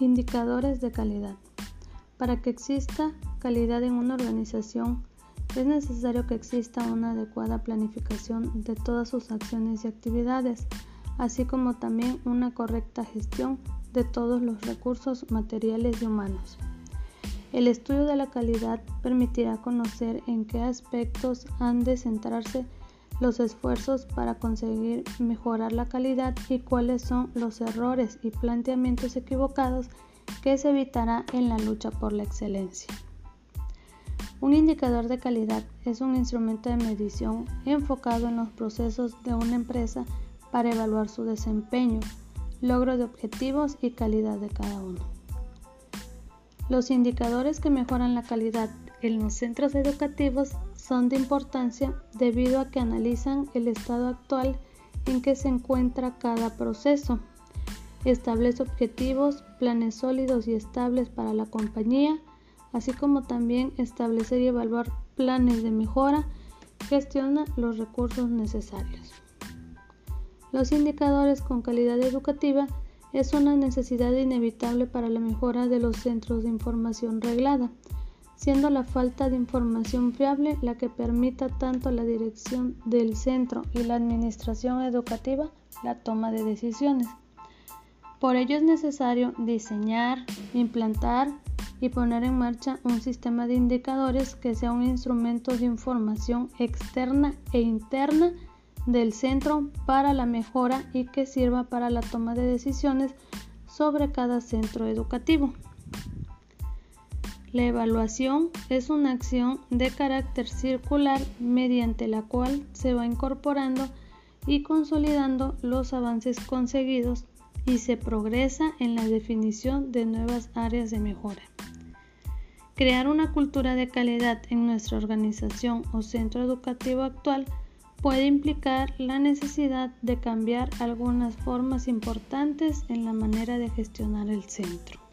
Indicadores de calidad. Para que exista calidad en una organización, es necesario que exista una adecuada planificación de todas sus acciones y actividades, así como también una correcta gestión de todos los recursos materiales y humanos. El estudio de la calidad permitirá conocer en qué aspectos han de centrarse los esfuerzos para conseguir mejorar la calidad y cuáles son los errores y planteamientos equivocados que se evitará en la lucha por la excelencia. Un indicador de calidad es un instrumento de medición enfocado en los procesos de una empresa para evaluar su desempeño, logro de objetivos y calidad de cada uno. Los indicadores que mejoran la calidad en los centros educativos son de importancia debido a que analizan el estado actual en que se encuentra cada proceso. Establece objetivos, planes sólidos y estables para la compañía, así como también establecer y evaluar planes de mejora, gestiona los recursos necesarios. Los indicadores con calidad educativa es una necesidad inevitable para la mejora de los centros de información reglada siendo la falta de información fiable la que permita tanto la dirección del centro y la administración educativa la toma de decisiones. Por ello es necesario diseñar, implantar y poner en marcha un sistema de indicadores que sea un instrumento de información externa e interna del centro para la mejora y que sirva para la toma de decisiones sobre cada centro educativo. La evaluación es una acción de carácter circular mediante la cual se va incorporando y consolidando los avances conseguidos y se progresa en la definición de nuevas áreas de mejora. Crear una cultura de calidad en nuestra organización o centro educativo actual puede implicar la necesidad de cambiar algunas formas importantes en la manera de gestionar el centro.